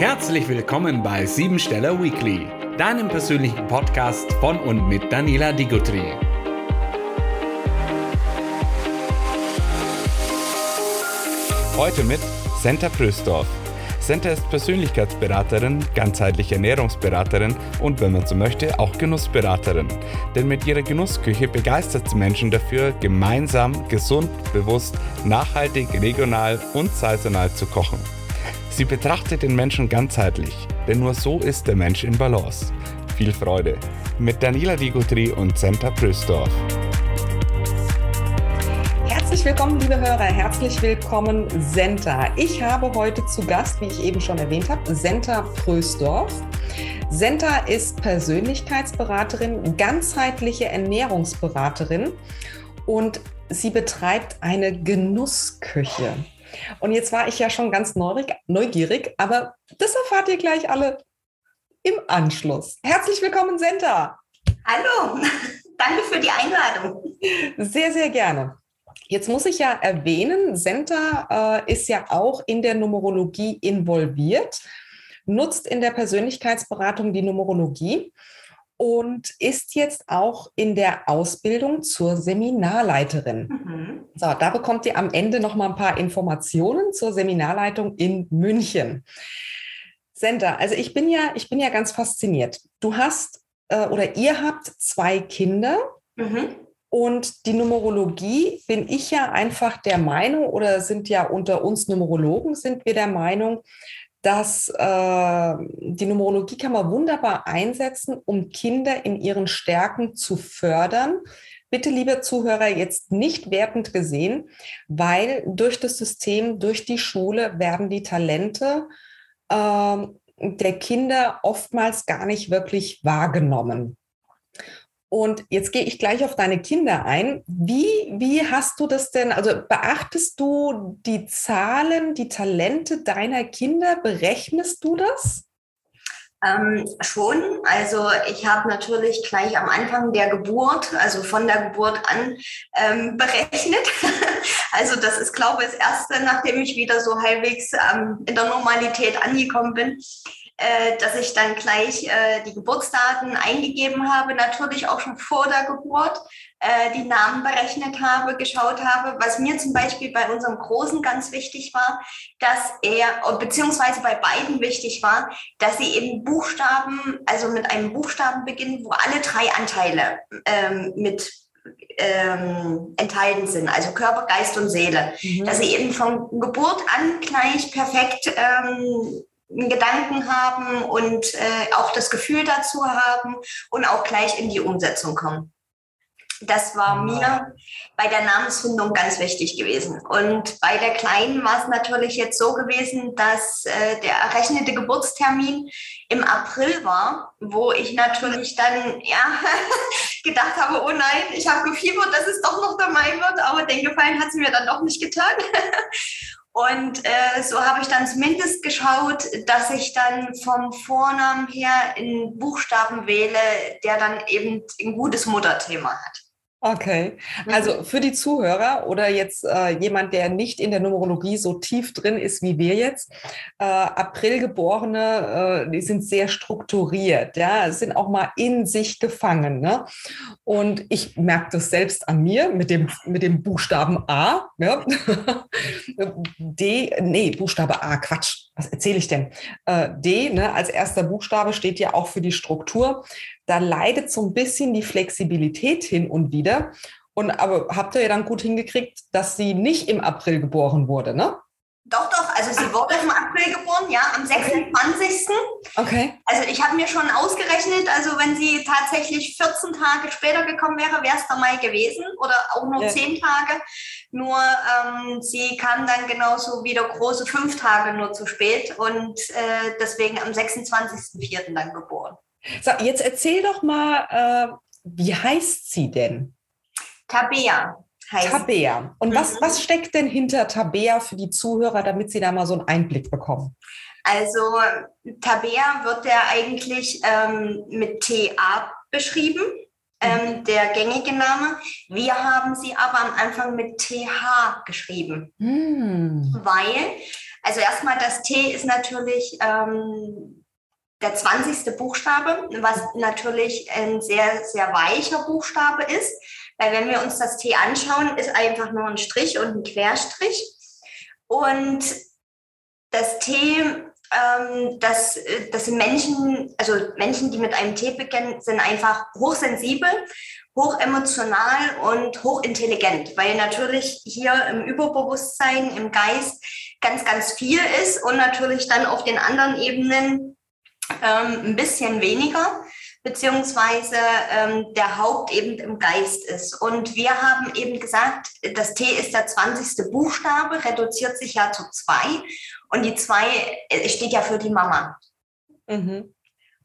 Herzlich willkommen bei Siebensteller Weekly, deinem persönlichen Podcast von und mit Daniela Digutri. Heute mit Senta Prösdorf. Senta ist Persönlichkeitsberaterin, ganzheitliche Ernährungsberaterin und, wenn man so möchte, auch Genussberaterin. Denn mit ihrer Genussküche begeistert sie Menschen dafür, gemeinsam, gesund, bewusst, nachhaltig, regional und saisonal zu kochen. Sie betrachtet den Menschen ganzheitlich, denn nur so ist der Mensch in Balance. Viel Freude mit Daniela Digutri und Senta Prösdorf. Herzlich willkommen, liebe Hörer. Herzlich willkommen, Senta. Ich habe heute zu Gast, wie ich eben schon erwähnt habe, Senta Prösdorf. Senta ist Persönlichkeitsberaterin, ganzheitliche Ernährungsberaterin und sie betreibt eine Genussküche. Und jetzt war ich ja schon ganz neugierig, aber das erfahrt ihr gleich alle im Anschluss. Herzlich willkommen, Senta. Hallo, danke für die Einladung. Sehr, sehr gerne. Jetzt muss ich ja erwähnen, Senta äh, ist ja auch in der Numerologie involviert, nutzt in der Persönlichkeitsberatung die Numerologie und ist jetzt auch in der Ausbildung zur Seminarleiterin. Mhm. So, da bekommt ihr am Ende noch mal ein paar Informationen zur Seminarleitung in München. Senta, also ich bin ja, ich bin ja ganz fasziniert. Du hast äh, oder ihr habt zwei Kinder. Mhm. Und die Numerologie bin ich ja einfach der Meinung oder sind ja unter uns Numerologen sind wir der Meinung, dass äh, die Numerologie kann man wunderbar einsetzen, um Kinder in ihren Stärken zu fördern. Bitte, liebe Zuhörer, jetzt nicht wertend gesehen, weil durch das System, durch die Schule werden die Talente äh, der Kinder oftmals gar nicht wirklich wahrgenommen. Und jetzt gehe ich gleich auf deine Kinder ein. Wie, wie hast du das denn, also beachtest du die Zahlen, die Talente deiner Kinder? Berechnest du das? Ähm, schon. Also ich habe natürlich gleich am Anfang der Geburt, also von der Geburt an, ähm, berechnet. also das ist, glaube ich, das Erste, nachdem ich wieder so halbwegs ähm, in der Normalität angekommen bin. Äh, dass ich dann gleich äh, die Geburtsdaten eingegeben habe, natürlich auch schon vor der Geburt, äh, die Namen berechnet habe, geschaut habe. Was mir zum Beispiel bei unserem Großen ganz wichtig war, dass er, beziehungsweise bei beiden wichtig war, dass sie eben Buchstaben, also mit einem Buchstaben beginnen, wo alle drei Anteile ähm, mit ähm, enthalten sind, also Körper, Geist und Seele. Mhm. Dass sie eben von Geburt an gleich perfekt ähm, Gedanken haben und äh, auch das Gefühl dazu haben und auch gleich in die Umsetzung kommen. Das war mir bei der Namensfindung ganz wichtig gewesen. Und bei der Kleinen war es natürlich jetzt so gewesen, dass äh, der errechnete Geburtstermin im April war, wo ich natürlich dann ja gedacht habe, oh nein, ich habe gefiebert, dass es doch noch der Mai wird, aber den Gefallen hat sie mir dann doch nicht getan. Und äh, so habe ich dann zumindest geschaut, dass ich dann vom Vornamen her einen Buchstaben wähle, der dann eben ein gutes Mutterthema hat. Okay, mhm. also für die Zuhörer oder jetzt äh, jemand, der nicht in der Numerologie so tief drin ist wie wir jetzt, äh, Aprilgeborene, äh, die sind sehr strukturiert, ja, sind auch mal in sich gefangen. Ne? Und ich merke das selbst an mir mit dem, mit dem Buchstaben A. Ja? D, nee, Buchstabe A, Quatsch, was erzähle ich denn? Äh, D, ne, als erster Buchstabe steht ja auch für die Struktur da leidet so ein bisschen die Flexibilität hin und wieder. Und aber habt ihr ja dann gut hingekriegt, dass sie nicht im April geboren wurde, ne? Doch, doch, also sie wurde im April geboren, ja, am 26. Okay. Also ich habe mir schon ausgerechnet, also wenn sie tatsächlich 14 Tage später gekommen wäre, wäre es der Mai gewesen oder auch nur ja. 10 Tage. Nur ähm, sie kam dann genauso wieder große fünf Tage nur zu spät und äh, deswegen am 26.04. dann geboren. So, jetzt erzähl doch mal, äh, wie heißt sie denn? Tabea. Heißt Tabea. Und mhm. was, was steckt denn hinter Tabea für die Zuhörer, damit sie da mal so einen Einblick bekommen? Also Tabea wird ja eigentlich ähm, mit TA beschrieben. ähm, der gängige Name. Wir haben sie aber am Anfang mit TH geschrieben, Hm. weil, also erstmal das T ist natürlich ähm, der 20. Buchstabe, was natürlich ein sehr, sehr weicher Buchstabe ist. Weil wenn wir uns das T anschauen, ist einfach nur ein Strich und ein Querstrich. Und das T, ähm, das, das sind Menschen, also Menschen, die mit einem T beginnen, sind einfach hochsensibel, hochemotional und hochintelligent, weil natürlich hier im Überbewusstsein, im Geist ganz, ganz viel ist und natürlich dann auf den anderen Ebenen ähm, ein bisschen weniger, beziehungsweise ähm, der Haupt eben im Geist ist. Und wir haben eben gesagt, das T ist der 20. Buchstabe, reduziert sich ja zu zwei. Und die zwei äh, steht ja für die Mama. Mhm.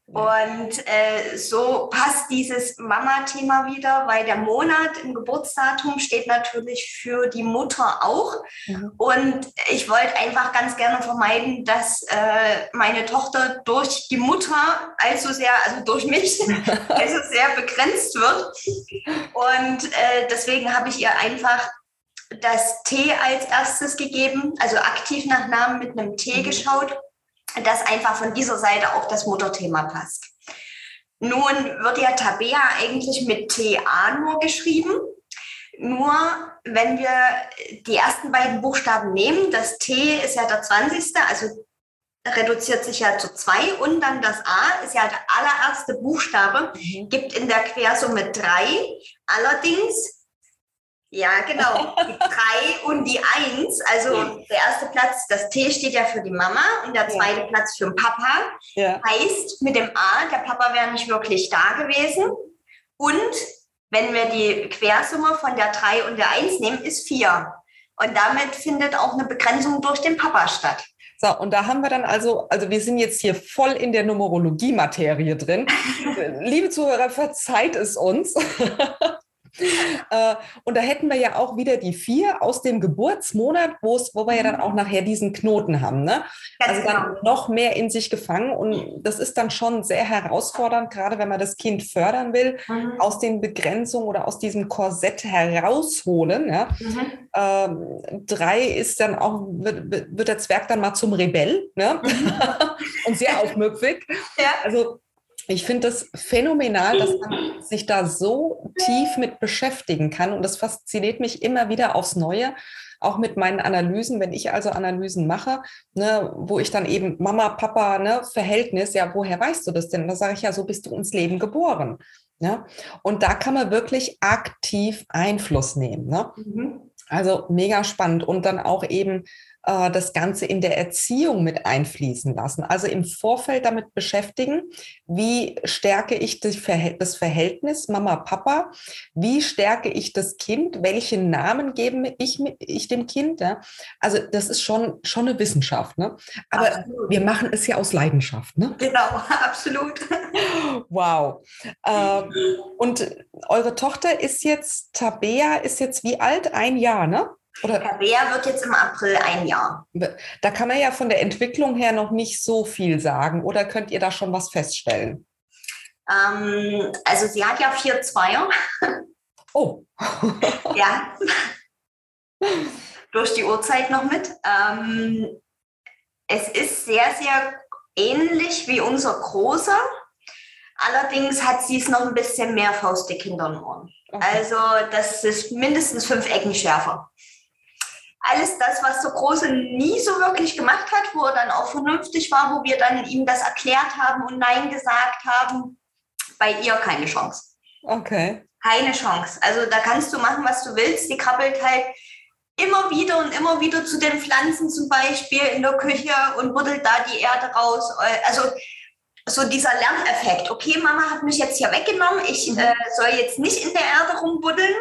Und äh, so passt dieses Mama-Thema wieder, weil der Monat im Geburtsdatum steht natürlich für die Mutter auch. Mhm. Und ich wollte einfach ganz gerne vermeiden, dass äh, meine Tochter durch die Mutter allzu sehr, also durch mich, also sehr begrenzt wird. Und äh, deswegen habe ich ihr einfach das T als erstes gegeben, also aktiv nach Namen mit einem T Mhm. geschaut dass einfach von dieser Seite auch das Mutterthema passt. Nun wird ja Tabea eigentlich mit TA nur geschrieben. Nur wenn wir die ersten beiden Buchstaben nehmen, das T ist ja der 20. also reduziert sich ja zu zwei und dann das A ist ja der allererste Buchstabe, Mhm. gibt in der Quersumme drei. Allerdings, ja genau, die drei und die eins, also der erste Platz, das T steht ja für die Mama und der Ja. zweite Platz für den Papa. Ja. Heißt mit dem A, der Papa wäre nicht wirklich da gewesen. Und wenn wir die Quersumme von der 3 und der 1 nehmen, ist 4. Und damit findet auch eine Begrenzung durch den Papa statt. So, und da haben wir dann also, also wir sind jetzt hier voll in der Numerologie-Materie drin. Liebe Zuhörer, verzeiht es uns. Äh, und da hätten wir ja auch wieder die vier aus dem Geburtsmonat, wo wir ja dann auch nachher diesen Knoten haben. Ne? Also genau. dann noch mehr in sich gefangen. Und das ist dann schon sehr herausfordernd, gerade wenn man das Kind fördern will, Mhm. aus den Begrenzungen oder aus diesem Korsett herausholen. Ja? Mhm. Ähm, drei ist dann auch, wird, wird der Zwerg dann mal zum Rebell ne? und sehr aufmüpfig. Ja. Also ich finde das phänomenal, dass man sich da so tief mit beschäftigen kann. Und das fasziniert mich immer wieder aufs Neue, auch mit meinen Analysen, wenn ich also Analysen mache, ne, wo ich dann eben Mama, Papa, ne, Verhältnis, ja, woher weißt du das denn? Da sage ich ja, so bist du ins Leben geboren. Ne? Und da kann man wirklich aktiv Einfluss nehmen. Ne? Mhm. Also mega spannend und dann auch eben äh, das Ganze in der Erziehung mit einfließen lassen. Also im Vorfeld damit beschäftigen, wie stärke ich das, Verhält das Verhältnis Mama, Papa, wie stärke ich das Kind, welche Namen gebe ich, ich dem Kind. Ja? Also das ist schon, schon eine Wissenschaft. Ne? Aber Absolut. wir machen es ja aus Leidenschaft. Ne? Genau, absolut. Wow. Ähm, und eure Tochter ist jetzt, Tabea ist jetzt wie alt? Ein Jahr, ne? Oder Tabea wird jetzt im April ein Jahr. da kann man ja von der Entwicklung her noch nicht so viel sagen. Oder könnt ihr da schon was feststellen? Ähm, also sie hat ja vier Zweier. Oh, Ja. Durch die Uhrzeit noch mit. Ähm, es ist sehr, sehr ähnlich wie unser Großer. Allerdings hat sie es noch ein bisschen mehr faustdick hinter den Ohren. okay. Also das ist mindestens fünf Ecken schärfer. Alles das, was der Große nie so wirklich gemacht hat, wo er dann auch vernünftig war, wo wir dann ihm das erklärt haben und Nein gesagt haben, bei ihr keine Chance. okay. Keine Chance. Also da kannst du machen, was du willst. Die krabbelt halt immer wieder und immer wieder zu den Pflanzen zum Beispiel in der Küche und buddelt da die Erde raus. Also so dieser Lerneffekt. Okay, Mama hat mich jetzt hier weggenommen. Ich Mhm. äh, soll jetzt nicht in der Erde rumbuddeln.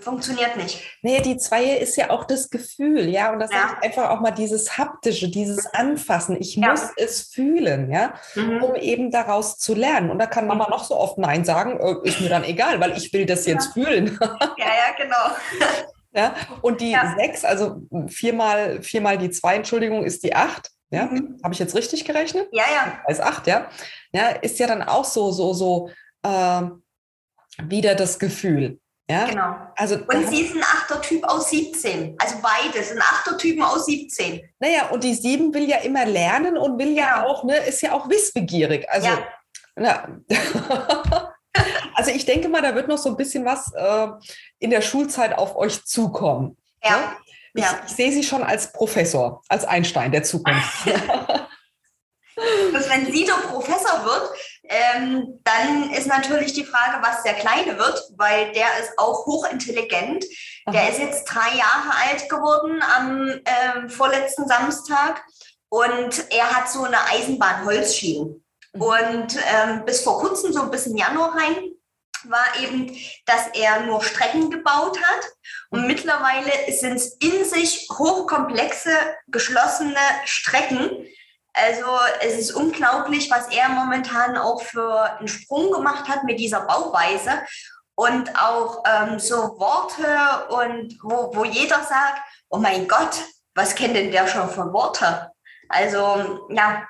Funktioniert nicht. Nee, die Zweier ist ja auch das Gefühl, ja. Und das Ja. ist einfach auch mal dieses Haptische, dieses Anfassen. Ich Ja. muss es fühlen, ja, um eben daraus zu lernen. Und da kann Mama noch so oft Nein sagen, äh, ist mir dann egal, weil ich will das jetzt fühlen. Ja, ja, genau. Ja, und die Ja. sechs, also viermal, viermal die zwei, Entschuldigung, ist die acht. Ja, Mhm. habe ich jetzt richtig gerechnet? Ja, ja. Als acht, ja. Ja, ist ja dann auch so, so, so, ähm, wieder das Gefühl. Ja? Genau. Also, und sie ist ein Achtertyp aus 17. Also beides, ein Achtertypen aus 17. Naja, und die 7 will ja immer lernen und will ja, ja. auch, ne, ist ja auch wissbegierig. Also, ja. Na, also ich denke mal, da wird noch so ein bisschen was äh, in der Schulzeit auf euch zukommen. Ja. Ne? Ich, ja. ich sehe sie schon als Professor, als Einstein der Zukunft. Dass wenn Sido Professor wird, ähm, dann ist natürlich die Frage, was der Kleine wird, weil der ist auch hochintelligent. Aha. Der ist jetzt drei Jahre alt geworden am ähm, vorletzten Samstag und er hat so eine Eisenbahn-Holzschienen. Mhm. Und ähm, bis vor kurzem, so bis in Januar rein, war eben, dass er nur Strecken gebaut hat. Und mhm. mittlerweile sind es in sich hochkomplexe, geschlossene Strecken, also es ist unglaublich, was er momentan auch für einen Sprung gemacht hat mit dieser Bauweise und auch ähm, so Worte und wo, wo jeder sagt, oh mein Gott, was kennt denn der schon für Worte? Also ja.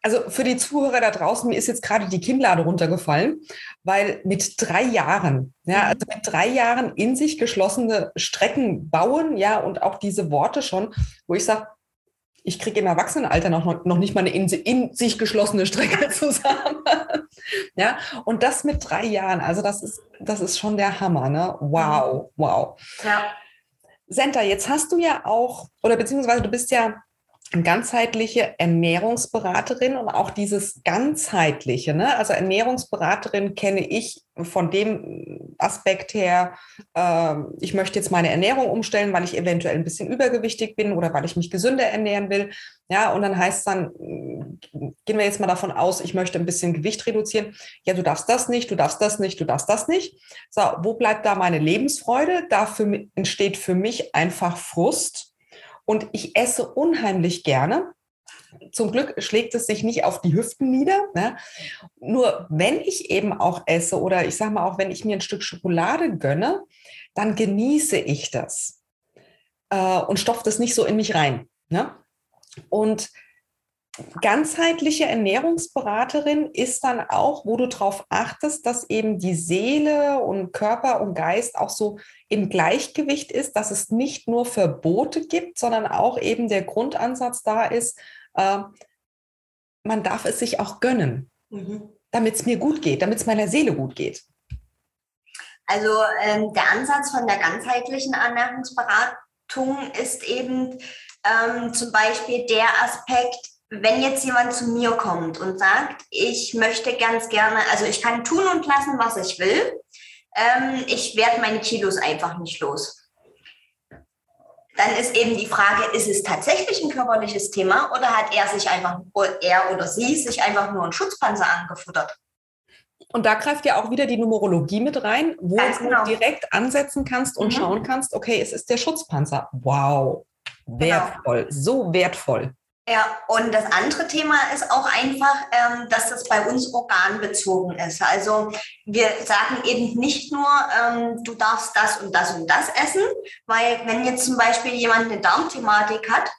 Also für die Zuhörer da draußen, mir ist jetzt gerade die Kinnlade runtergefallen, weil mit drei Jahren, ja, mhm. also mit drei Jahren in sich geschlossene Strecken bauen, ja, und auch diese Worte schon, wo ich sage, ich kriege im Erwachsenenalter noch, noch nicht mal eine in, in sich geschlossene Strecke zusammen. ja, und das mit drei Jahren, also das ist, das ist schon der Hammer, ne? Wow, wow. Ja. Senta, jetzt hast du ja auch, oder beziehungsweise du bist ja ganzheitliche Ernährungsberaterin und auch dieses ganzheitliche, ne? also Ernährungsberaterin kenne ich von dem Aspekt her, äh, ich möchte jetzt meine Ernährung umstellen, weil ich eventuell ein bisschen übergewichtig bin oder weil ich mich gesünder ernähren will. Ja, und dann heißt es dann, gehen wir jetzt mal davon aus, ich möchte ein bisschen Gewicht reduzieren. Ja, du darfst das nicht, du darfst das nicht, du darfst das nicht. So, wo bleibt da meine Lebensfreude? Dafür entsteht für mich einfach Frust und ich esse unheimlich gerne. Zum Glück schlägt es sich nicht auf die Hüften nieder. Ne? Nur wenn ich eben auch esse oder ich sage mal auch, wenn ich mir ein Stück Schokolade gönne, dann genieße ich das äh, und stopfe das nicht so in mich rein. Ne? Und ganzheitliche Ernährungsberaterin ist dann auch, wo du darauf achtest, dass eben die Seele und Körper und Geist auch so im Gleichgewicht ist, dass es nicht nur Verbote gibt, sondern auch eben der Grundansatz da ist, äh, man darf es sich auch gönnen, mhm. damit es mir gut geht, damit es meiner Seele gut geht. Also ähm, der Ansatz von der ganzheitlichen Ernährungsberatung ist eben ähm, zum Beispiel der Aspekt, wenn jetzt jemand zu mir kommt und sagt, ich möchte ganz gerne, also ich kann tun und lassen, was ich will, ähm, ich werde meine Kilos einfach nicht los. Dann ist eben die Frage, ist es tatsächlich ein körperliches Thema oder hat er sich einfach, er oder sie sich einfach nur einen Schutzpanzer angefuttert? Und da greift ja auch wieder die Numerologie mit rein, wo genau. du direkt ansetzen kannst und mhm. schauen kannst, okay, es ist der Schutzpanzer. Wow, genau. wertvoll, genau. so wertvoll. Ja, und das andere Thema ist auch einfach, ähm, dass das bei uns organbezogen ist. Also wir sagen eben nicht nur, ähm, du darfst das und das und das essen, weil wenn jetzt zum Beispiel jemand eine Darmthematik hat,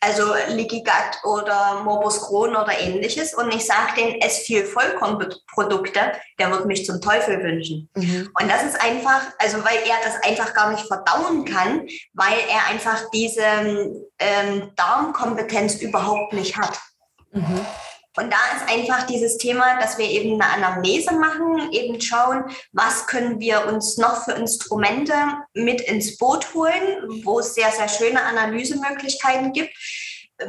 also Leaky Gut oder Morbus Crohn oder ähnliches. Und ich sage denen, ess viel Vollkornprodukte, der wird mich zum Teufel wünschen. Mhm. Und das ist einfach, also weil er das einfach gar nicht verdauen kann, weil er einfach diese ähm, Darmkompetenz überhaupt nicht hat. Mhm. Und da ist einfach dieses Thema, dass wir eben eine Anamnese machen, eben schauen, was können wir uns noch für Instrumente mit ins Boot holen, wo es sehr, sehr schöne Analysemöglichkeiten gibt.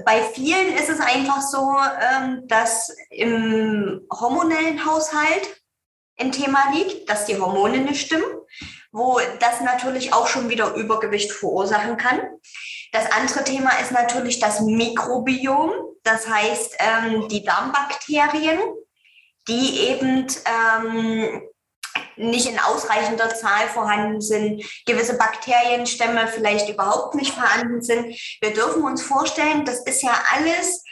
Bei vielen ist es einfach so, ähm, dass im hormonellen Haushalt ein Thema liegt, dass die Hormone nicht stimmen, wo das natürlich auch schon wieder Übergewicht verursachen kann. Das andere Thema ist natürlich das Mikrobiom, das heißt ähm, die Darmbakterien, die eben ähm, nicht in ausreichender Zahl vorhanden sind, gewisse Bakterienstämme vielleicht überhaupt nicht vorhanden sind. Wir dürfen uns vorstellen, das ist ja alles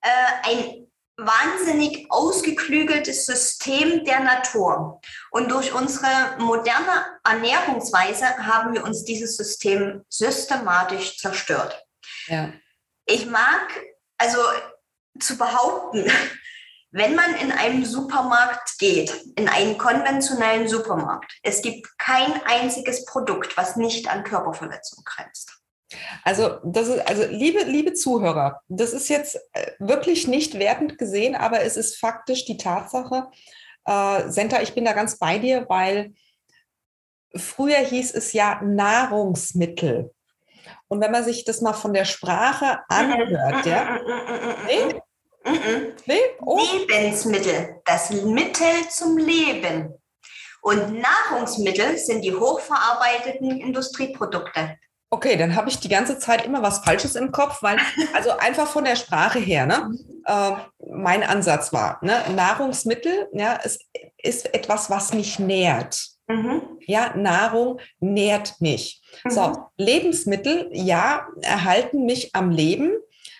äh, ein wahnsinnig ausgeklügeltes System der Natur. Und durch unsere moderne Ernährungsweise haben wir uns dieses System systematisch zerstört. Ja. Ich mag also zu behaupten, wenn man in einem Supermarkt geht, in einen konventionellen Supermarkt, es gibt kein einziges Produkt, was nicht an Körperverletzung grenzt. Also, das ist, also liebe, liebe Zuhörer, das ist jetzt äh, wirklich nicht wertend gesehen, aber es ist faktisch die Tatsache. Äh, Senta, ich bin da ganz bei dir, weil früher hieß es ja Nahrungsmittel. Und wenn man sich das mal von der Sprache anhört, ja. Nee? Nee? Oh. Lebensmittel, das Mittel zum Leben. Und Nahrungsmittel sind die hochverarbeiteten Industrieprodukte. Okay, dann habe ich die ganze Zeit immer was Falsches im Kopf, weil, also einfach von der Sprache her, ne, äh, mein Ansatz war, ne, Nahrungsmittel, ja, es ist etwas, was mich nährt. Mhm. Ja, Nahrung nährt mich. Mhm. So, Lebensmittel, ja, erhalten mich am Leben.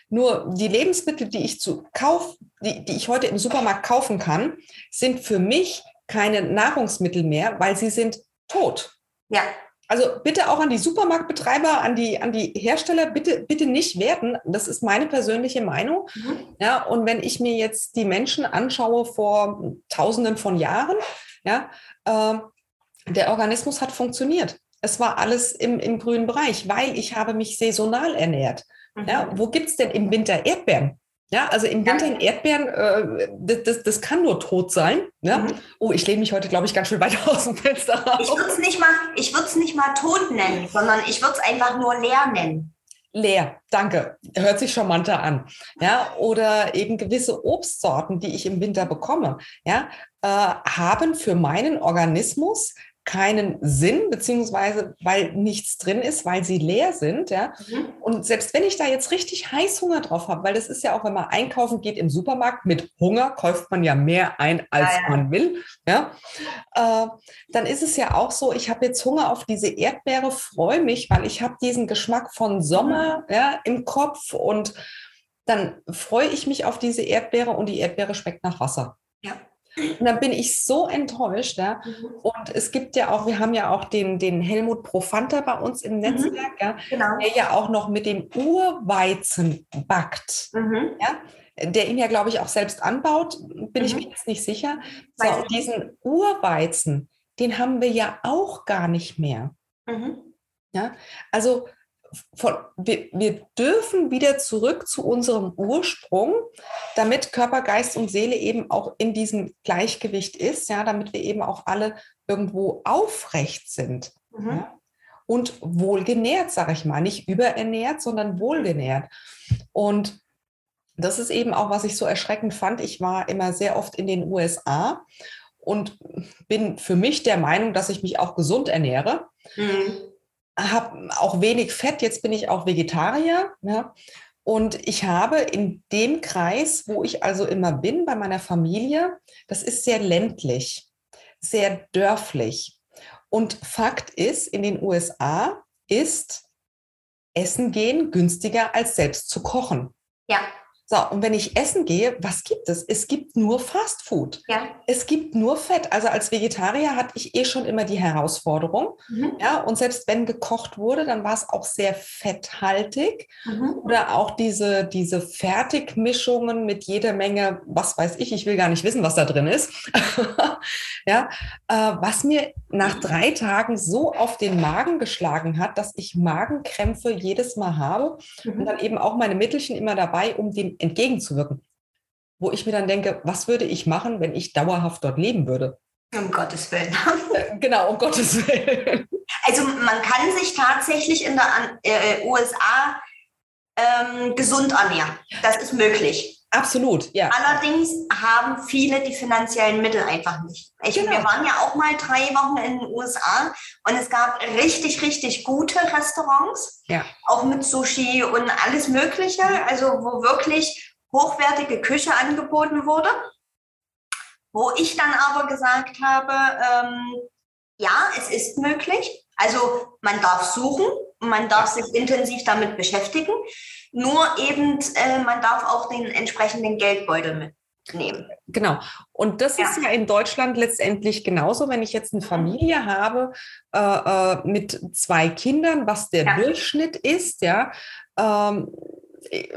Nur die Lebensmittel, die ich zu kauf, die, die ich heute im Supermarkt kaufen kann, sind für mich keine Nahrungsmittel mehr, weil sie sind tot. Ja. Also bitte auch an die Supermarktbetreiber, an die, an die Hersteller, bitte, bitte nicht werten. Das ist meine persönliche Meinung. Mhm. Ja, und wenn ich mir jetzt die Menschen anschaue vor Tausenden von Jahren, ja, äh, der Organismus hat funktioniert. Es war alles im, im grünen Bereich, weil ich habe mich saisonal ernährt. Mhm. Ja, wo gibt es denn im Winter Erdbeeren? Ja, also im Winter in Erdbeeren, äh, das, das, das, kann nur tot sein. Ja? Mhm. Oh, ich lehne mich heute, glaube ich, ganz schön weit aus dem Fenster raus. Ich würde es nicht, mal, nicht mal tot nennen, sondern ich würde es einfach nur leer nennen. Leer, danke. Hört sich charmanter an. Ja, oder eben gewisse Obstsorten, die ich im Winter bekomme, ja, äh, haben für meinen Organismus keinen Sinn, beziehungsweise weil nichts drin ist, weil sie leer sind. Ja? Mhm. Und selbst wenn ich da jetzt richtig Heißhunger drauf habe, weil das ist ja auch, wenn man einkaufen geht im Supermarkt, mit Hunger kauft man ja mehr ein, als ja, ja. man will. Ja? Äh, dann ist es ja auch so, ich habe jetzt Hunger auf diese Erdbeere, freue mich, weil ich habe diesen Geschmack von Sommer mhm. ja, im Kopf und dann freue ich mich auf diese Erdbeere und die Erdbeere schmeckt nach Wasser. Ja. Und dann bin ich so enttäuscht. Ja? Mhm. Und es gibt ja auch, wir haben ja auch den, den Helmut Profanta bei uns im mhm. Netzwerk, ja? Genau. der ja auch noch mit dem Urweizen backt. Mhm. Ja? Der ihn ja, glaube ich, auch selbst anbaut, bin ich mhm. mir jetzt nicht sicher. So, diesen Urweizen, den haben wir ja auch gar nicht mehr. Mhm. Ja, also von, wir, wir dürfen wieder zurück zu unserem Ursprung, damit Körper, Geist und Seele eben auch in diesem Gleichgewicht ist, ja, damit wir eben auch alle irgendwo aufrecht sind. Mhm. Ja? Und wohlgenährt, sage ich mal, nicht überernährt, sondern wohlgenährt. Und das ist eben auch, was ich so erschreckend fand. Ich war immer sehr oft in den USA und bin für mich der Meinung, dass ich mich auch gesund ernähre. Mhm habe auch wenig Fett, jetzt bin ich auch Vegetarier. Ja. Und ich habe in dem Kreis, wo ich also immer bin, bei meiner Familie, das ist sehr ländlich, sehr dörflich. Und Fakt ist, in den USA ist Essen gehen günstiger als selbst zu kochen. Ja. So, und wenn ich essen gehe, was gibt es? Es gibt nur Fast Food. Ja. Es gibt nur Fett. Also als Vegetarier hatte ich eh schon immer die Herausforderung. Mhm. Ja, und selbst wenn gekocht wurde, dann war es auch sehr fetthaltig. Mhm. Oder auch diese, diese Fertigmischungen mit jeder Menge, was weiß ich, ich will gar nicht wissen, was da drin ist. ja, äh, was mir nach drei Tagen so auf den Magen geschlagen hat, dass ich Magenkrämpfe jedes Mal habe mhm. und dann eben auch meine Mittelchen immer dabei, um den entgegenzuwirken. Wo ich mir dann denke, was würde ich machen, wenn ich dauerhaft dort leben würde? Um Gottes Willen. Äh, genau, um Gottes Willen. Also man kann sich tatsächlich in der äh, USA ähm, gesund ernähren. Das ist möglich. Absolut, ja. Allerdings haben viele die finanziellen Mittel einfach nicht. Ich, genau. Wir waren ja auch mal drei Wochen in den USA und es gab richtig, richtig gute Restaurants, ja. auch mit Sushi und alles Mögliche, also wo wirklich hochwertige Küche angeboten wurde. Wo ich dann aber gesagt habe, ähm, ja, es ist möglich. Also man darf suchen, man darf sich intensiv damit beschäftigen. Nur eben, äh, man darf auch den entsprechenden Geldbeutel mitnehmen. Genau. Und das ja. ist ja in Deutschland letztendlich genauso, wenn ich jetzt eine Familie habe äh, äh, mit zwei Kindern, was der ja. Durchschnitt ist, ja. Ähm,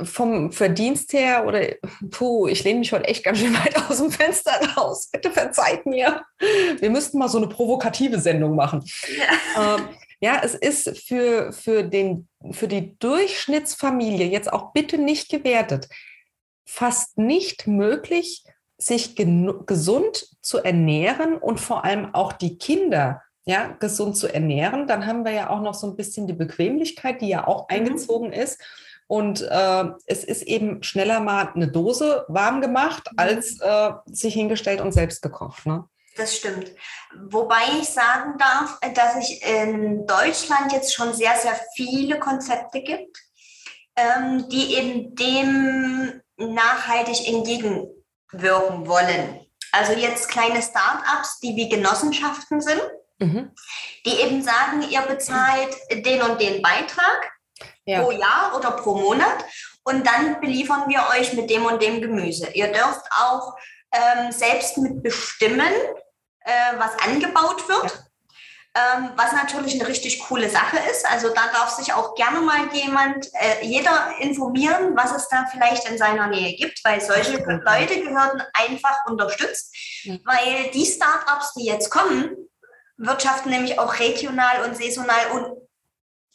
vom Verdienst her oder puh, ich lehne mich heute echt ganz schön weit aus dem Fenster raus. Bitte verzeiht mir. Wir müssten mal so eine provokative Sendung machen. Ja, ähm, ja es ist für, für, den, für die Durchschnittsfamilie jetzt auch bitte nicht gewertet, fast nicht möglich, sich gesund zu ernähren und vor allem auch die Kinder ja, gesund zu ernähren. Dann haben wir ja auch noch so ein bisschen die Bequemlichkeit, die ja auch mhm. eingezogen ist. Und äh, es ist eben schneller mal eine Dose warm gemacht, mhm. als äh, sich hingestellt und selbst gekocht. Ne? Das stimmt. Wobei ich sagen darf, dass es in Deutschland jetzt schon sehr, sehr viele Konzepte gibt, ähm, die eben dem nachhaltig entgegenwirken wollen. Also jetzt kleine Start-ups, die wie Genossenschaften sind, mhm. die eben sagen, ihr bezahlt den und den Beitrag ja. pro Jahr oder pro Monat und dann beliefern wir euch mit dem und dem Gemüse. Ihr dürft auch ähm, selbst mitbestimmen, äh, was angebaut wird. Ja. Ähm, was natürlich eine richtig coole Sache ist. Also da darf sich auch gerne mal jemand, äh, jeder informieren, was es da vielleicht in seiner Nähe gibt, weil solche Leute gehören einfach unterstützt, ja. weil die Startups, die jetzt kommen, wirtschaften nämlich auch regional und saisonal und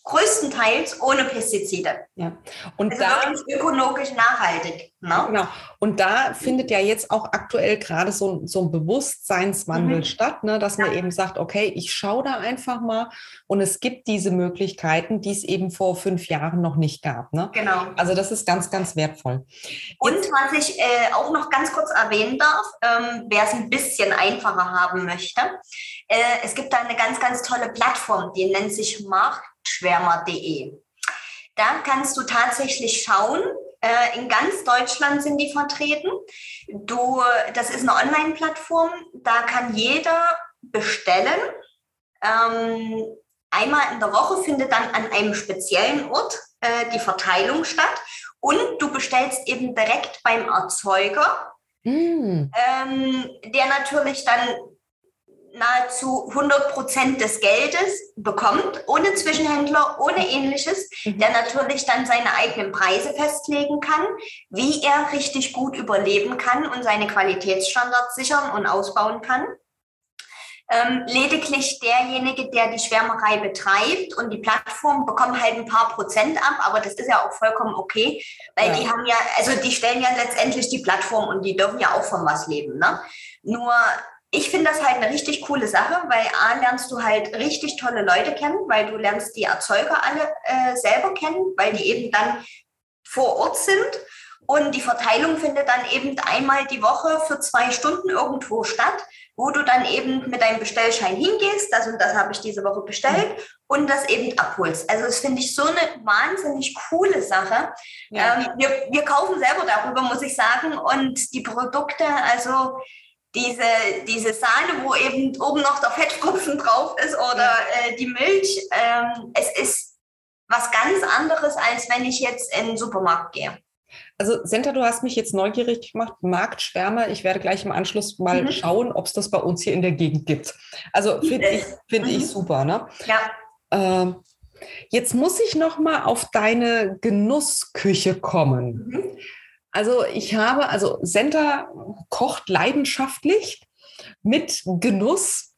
größtenteils ohne Pestizide. Ja. Und also da ökologisch nachhaltig. Ne? Genau. Und da findet ja jetzt auch aktuell gerade so, so ein Bewusstseinswandel mhm. statt, ne? dass man eben sagt, okay, ich schaue da einfach mal und es gibt diese Möglichkeiten, die es eben vor fünf Jahren noch nicht gab. Ne? Genau. Also das ist ganz, ganz wertvoll. Und jetzt, was ich äh, auch noch ganz kurz erwähnen darf, ähm, wer es ein bisschen einfacher haben möchte, äh, es gibt da eine ganz, ganz tolle Plattform, die nennt sich Markt schwärmer.de. Da kannst du tatsächlich schauen, äh, in ganz Deutschland sind die vertreten. Du, das ist eine Online-Plattform, da kann jeder bestellen. Ähm, einmal in der Woche findet dann an einem speziellen Ort äh, die Verteilung statt und du bestellst eben direkt beim Erzeuger, mm. ähm, der natürlich dann nahezu 100 Prozent des Geldes bekommt, ohne Zwischenhändler, ohne ähnliches, mhm. der natürlich dann seine eigenen Preise festlegen kann, wie er richtig gut überleben kann und seine Qualitätsstandards sichern und ausbauen kann. Ähm, lediglich derjenige, der die Schwärmerei betreibt und die Plattform bekommt halt ein paar Prozent ab, aber das ist ja auch vollkommen okay, weil ja. die haben ja, also die stellen ja letztendlich die Plattform und die dürfen ja auch von was leben. Ne? Nur ich finde das halt eine richtig coole Sache, weil A, lernst du halt richtig tolle Leute kennen, weil du lernst die Erzeuger alle äh, selber kennen, weil die eben dann vor Ort sind. Und die Verteilung findet dann eben einmal die Woche für zwei Stunden irgendwo statt, wo du dann eben mit deinem Bestellschein hingehst, das und das habe ich diese Woche bestellt und das eben abholst. Also das finde ich so eine wahnsinnig coole Sache. Ja. Ähm, wir, wir kaufen selber darüber, muss ich sagen. Und die Produkte, also diese, diese Sahne, wo eben oben noch der Fetttropfen drauf ist oder äh, die Milch. Ähm, es ist was ganz anderes, als wenn ich jetzt in den Supermarkt gehe. Also Senta, du hast mich jetzt neugierig gemacht. Marktschwärmer, ich werde gleich im Anschluss mal mhm. schauen, ob es das bei uns hier in der Gegend gibt. Also finde ich, find mhm. ich super. Ne? Ja. Ähm, jetzt muss ich noch mal auf deine Genussküche kommen. Mhm. Also ich habe, also Senta kocht leidenschaftlich mit Genuss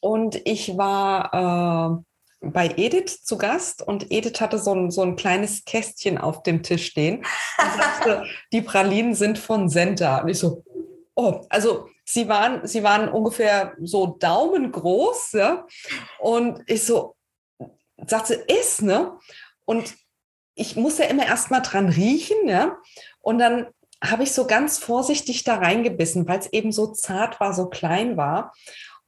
und ich war äh, bei Edith zu Gast und Edith hatte so ein, so ein kleines Kästchen auf dem Tisch stehen und sagte, die Pralinen sind von Senta. Und ich so, oh, also sie waren, sie waren ungefähr so daumengroß, ja. Und ich so, sagte, ist, ne? Und ich muss ja immer erst mal dran riechen, ja. Und dann habe ich so ganz vorsichtig da reingebissen, weil es eben so zart war, so klein war.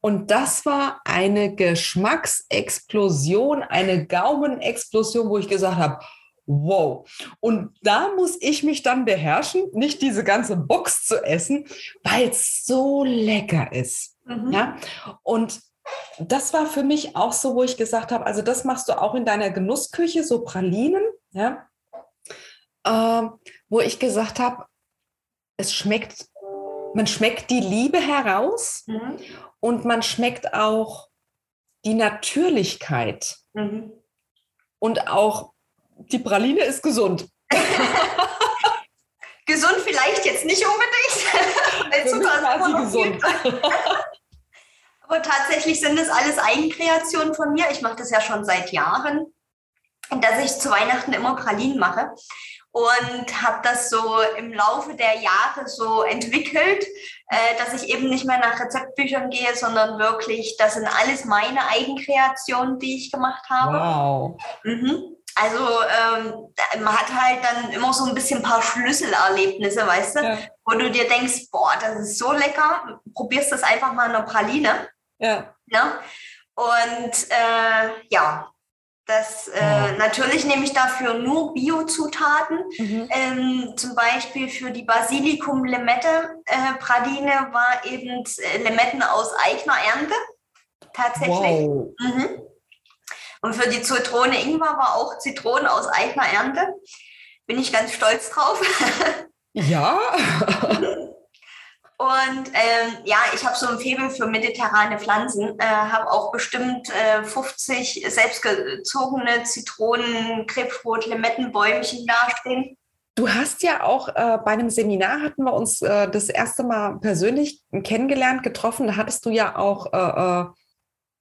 Und das war eine Geschmacksexplosion, eine Gaumenexplosion, wo ich gesagt habe, wow. Und da muss ich mich dann beherrschen, nicht diese ganze Box zu essen, weil es so lecker ist. Mhm. Ja? Und das war für mich auch so, wo ich gesagt habe, also das machst du auch in deiner Genussküche, so Pralinen, ja äh, wo ich gesagt habe, es schmeckt, man schmeckt die Liebe heraus mhm. und man schmeckt auch die Natürlichkeit. Mhm. Und auch die Praline ist gesund. gesund vielleicht jetzt nicht unbedingt. Für mich gesund. Aber tatsächlich sind das alles Eigenkreationen von mir. Ich mache das ja schon seit Jahren, dass ich zu Weihnachten immer Pralinen mache und habe das so im Laufe der Jahre so entwickelt, äh, dass ich eben nicht mehr nach Rezeptbüchern gehe, sondern wirklich, das sind alles meine Eigenkreationen, die ich gemacht habe. Wow. Mhm. Also ähm, man hat halt dann immer so ein bisschen ein paar Schlüsselerlebnisse, weißt du, ja. wo du dir denkst, boah, das ist so lecker, probierst das einfach mal in einer Praline. Ja. Ne? Und äh, ja, das, äh. Natürlich nehme ich dafür nur Biozutaten. Mhm. Ähm, zum Beispiel für die Basilikum-Limette-Praline äh, war eben äh, Limetten aus eigener Ernte. Tatsächlich. Wow. Mhm. Und für die Zitrone Ingwer war auch Zitronen aus eigener Ernte. Bin ich ganz stolz drauf. Ja. Und ähm, ja, ich habe so ein Faible für mediterrane Pflanzen, äh, habe auch bestimmt äh, 50 selbstgezogene Zitronen, Krebsrot, Limettenbäumchen dastehen. Du hast ja auch äh, bei einem Seminar hatten wir uns äh, das erste Mal persönlich kennengelernt, getroffen. Da hattest du ja auch äh, äh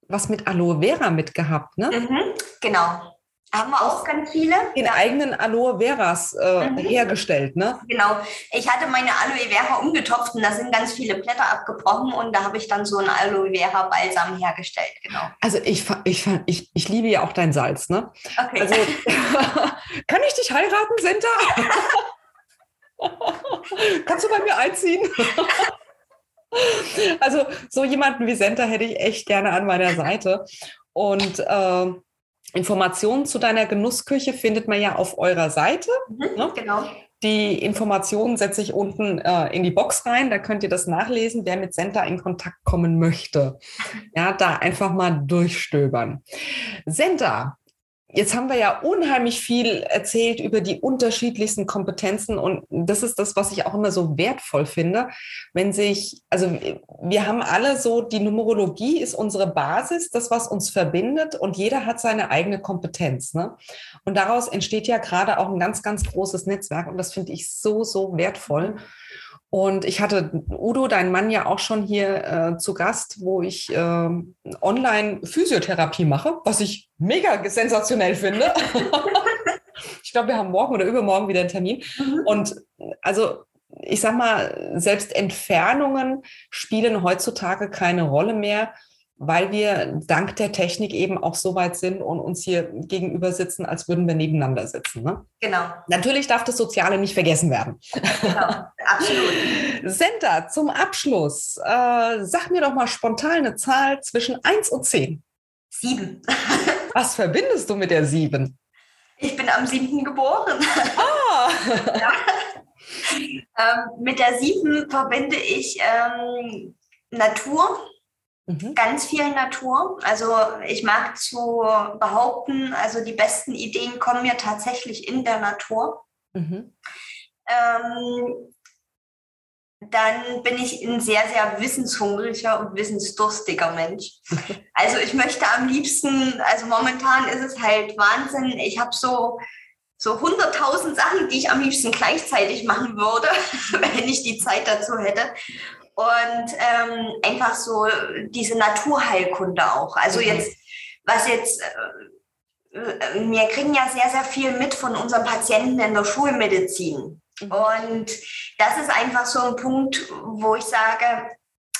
was mit Aloe Vera mitgehabt, ne? Mhm, genau. Haben wir auch ganz viele. In ja. eigenen Aloe Veras äh, mhm. hergestellt, ne? Genau. Ich hatte meine Aloe Vera umgetopft und da sind ganz viele Blätter abgebrochen und da habe ich dann so einen Aloe Vera Balsam hergestellt, genau. Also ich, ich, ich, ich liebe ja auch dein Salz, ne? Okay. Also kann ich dich heiraten, Senta? Kannst du bei mir einziehen? also so jemanden wie Senta hätte ich echt gerne an meiner Seite. Und äh, Informationen zu deiner Genussküche findet man ja auf eurer Seite. Mhm, ne? Genau. Die Informationen setze ich unten äh, in die Box rein. Da könnt ihr das nachlesen, wer mit Senta in Kontakt kommen möchte. Ja, da einfach mal durchstöbern. Senta, Jetzt haben wir ja unheimlich viel erzählt über die unterschiedlichsten Kompetenzen und das ist das, was ich auch immer so wertvoll finde, wenn sich, also wir haben alle so, die Numerologie ist unsere Basis, das, was uns verbindet und jeder hat seine eigene Kompetenz. Ne? Und daraus entsteht ja gerade auch ein ganz, ganz großes Netzwerk und das finde ich so, so wertvoll. Und ich hatte Udo, dein Mann, ja auch schon hier äh, zu Gast, wo ich äh, Online-Physiotherapie mache, was ich mega sensationell finde. ich glaube, wir haben morgen oder übermorgen wieder einen Termin. Mhm. Und also ich sag mal, selbst Entfernungen spielen heutzutage keine Rolle mehr, weil wir dank der Technik eben auch so weit sind und uns hier gegenüber sitzen, als würden wir nebeneinander sitzen. Ne? Genau. Natürlich darf das Soziale nicht vergessen werden. Genau, absolut. Senta, zum Abschluss, äh, sag mir doch mal spontan eine Zahl zwischen 1 und 10. Sieben. Was verbindest du mit der 7? Ich bin am 7. geboren. Ah! ja. ähm, mit der 7 verbinde ich ähm, Natur Mhm. Ganz viel Natur. Also ich mag zu behaupten, also die besten Ideen kommen mir tatsächlich in der Natur. Mhm. Ähm, dann bin ich ein sehr, sehr wissenshungriger und wissensdurstiger Mensch. Also ich möchte am liebsten, also momentan ist es halt Wahnsinn. Ich habe so so 100.000 Sachen, die ich am liebsten gleichzeitig machen würde, wenn ich die Zeit dazu hätte und ähm, einfach so diese Naturheilkunde auch. Also mhm. jetzt, was jetzt, äh, wir kriegen ja sehr, sehr viel mit von unseren Patienten in der Schulmedizin. Mhm. Und das ist einfach so ein Punkt, wo ich sage,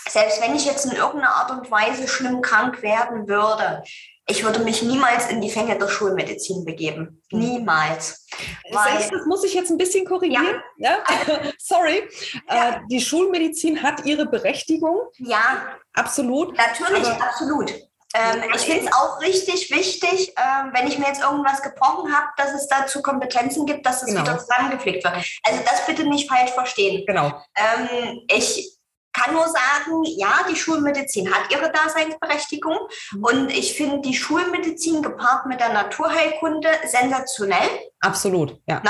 selbst wenn ich jetzt in irgendeiner Art und Weise schlimm krank werden würde, ich würde mich niemals in die Fänge der Schulmedizin begeben. Hm. Niemals. Weil, das muss ich jetzt ein bisschen korrigieren. Ja. ja? Sorry. Ja. Äh, die Schulmedizin hat ihre Berechtigung. Ja. Absolut. Natürlich, Aber absolut. Ähm, ich finde es auch richtig wichtig, ähm, wenn ich mir jetzt irgendwas gebrochen habe, dass es dazu Kompetenzen gibt, dass es genau. wieder zusammengepflegt wird. Also das bitte nicht falsch verstehen. Genau. Ähm, ich kann nur sagen, ja, die Schulmedizin hat ihre Daseinsberechtigung mhm. und ich finde die Schulmedizin gepaart mit der Naturheilkunde sensationell. Absolut, ja.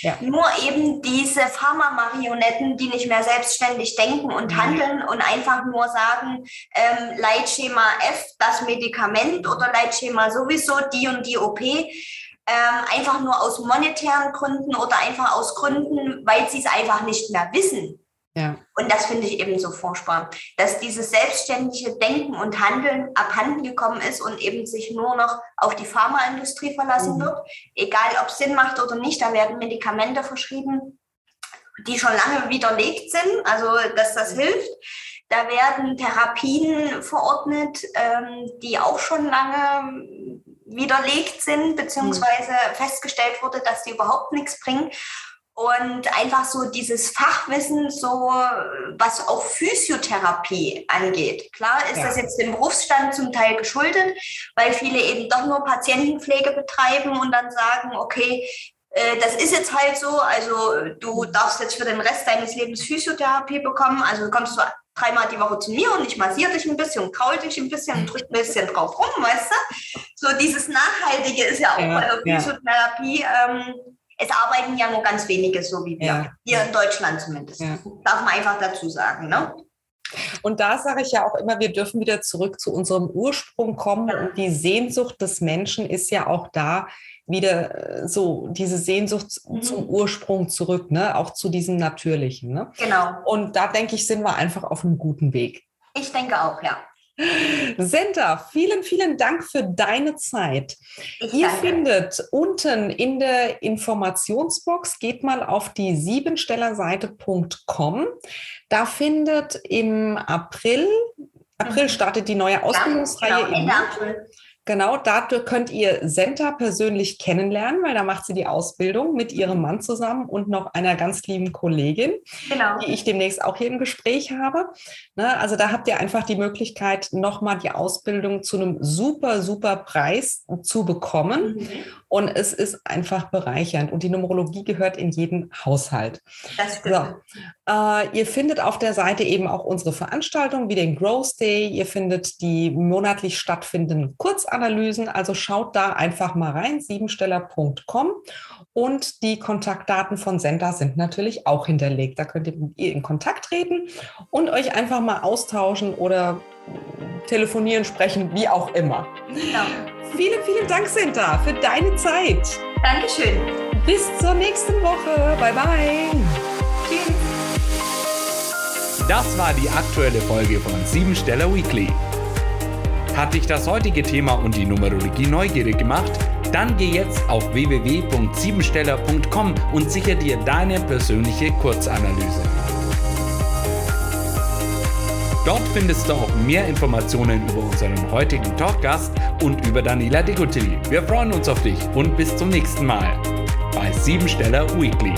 ja. Nur eben diese Pharma-Marionetten, die nicht mehr selbstständig denken und mhm. handeln und einfach nur sagen, ähm, Leitschema F, das Medikament oder Leitschema sowieso, die und die OP. Ähm, einfach nur aus monetären Gründen oder einfach aus Gründen, weil sie es einfach nicht mehr wissen. Ja. Und das finde ich eben so furchtbar, dass dieses selbstständige Denken und Handeln abhanden gekommen ist und eben sich nur noch auf die Pharmaindustrie verlassen mhm. wird. Egal, ob es Sinn macht oder nicht, da werden Medikamente verschrieben, die schon lange widerlegt sind, also dass das hilft. Da werden Therapien verordnet, ähm, die auch schon lange widerlegt sind, beziehungsweise mhm. festgestellt wurde, dass die überhaupt nichts bringen und einfach so dieses Fachwissen, so was auch Physiotherapie angeht. Klar ist ja. das jetzt dem Berufsstand zum Teil geschuldet, weil viele eben doch nur Patientenpflege betreiben und dann sagen, okay, äh, das ist jetzt halt so, also du darfst jetzt für den Rest deines Lebens Physiotherapie bekommen, also kommst du dreimal die Woche zu mir und ich massiere dich ein bisschen und kraul dich ein bisschen und drücke ein bisschen drauf rum, weißt du? So dieses Nachhaltige ist ja auch ja, bei der Physiotherapie. Ja. Ähm, es arbeiten ja nur ganz wenige so wie wir. Ja. Hier in Deutschland zumindest. Ja. Darf man einfach dazu sagen. Ne? Und da sage ich ja auch immer, wir dürfen wieder zurück zu unserem Ursprung kommen. Und die Sehnsucht des Menschen ist ja auch da, wieder äh, so diese Sehnsucht mhm. zum Ursprung zurück, ne? auch zu diesem Natürlichen. Ne? Genau. Und da denke ich, sind wir einfach auf einem guten Weg. Ich denke auch, ja. Senta, vielen, vielen Dank für deine Zeit. Ich Ihr danke. findet unten in der Informationsbox, geht mal auf die siebenstellerseite.com. Da findet im April, April mhm. startet die neue Ausbildungsreihe. Ja, genau. Genau, dadurch könnt ihr Senta persönlich kennenlernen, weil da macht sie die Ausbildung mit ihrem Mann zusammen und noch einer ganz lieben Kollegin, genau. die ich demnächst auch hier im Gespräch habe. Ne, also da habt ihr einfach die Möglichkeit, nochmal die Ausbildung zu einem super, super Preis zu bekommen. Mhm. Und es ist einfach bereichernd. Und die Numerologie gehört in jeden Haushalt. Das stimmt. So. Äh, ihr findet auf der Seite eben auch unsere Veranstaltungen wie den Growth Day. Ihr findet die monatlich stattfindenden Kurzanalysen. Also schaut da einfach mal rein, siebensteller.com. Und die Kontaktdaten von Senta sind natürlich auch hinterlegt. Da könnt ihr mit ihr in Kontakt treten und euch einfach mal austauschen oder telefonieren, sprechen, wie auch immer. Genau. Vielen, vielen Dank, Sinta, für deine Zeit. Dankeschön. Bis zur nächsten Woche. Bye, bye. Tschüss. Das war die aktuelle Folge von Siebensteller Weekly. Hat dich das heutige Thema und die Numerologie neugierig gemacht? Dann geh jetzt auf www.siebensteller.com und sicher dir deine persönliche Kurzanalyse. Dort findest du auch mehr Informationen über unseren heutigen Talkgast und über Daniela Degotilli. Wir freuen uns auf dich und bis zum nächsten Mal bei Siebensteller Weekly.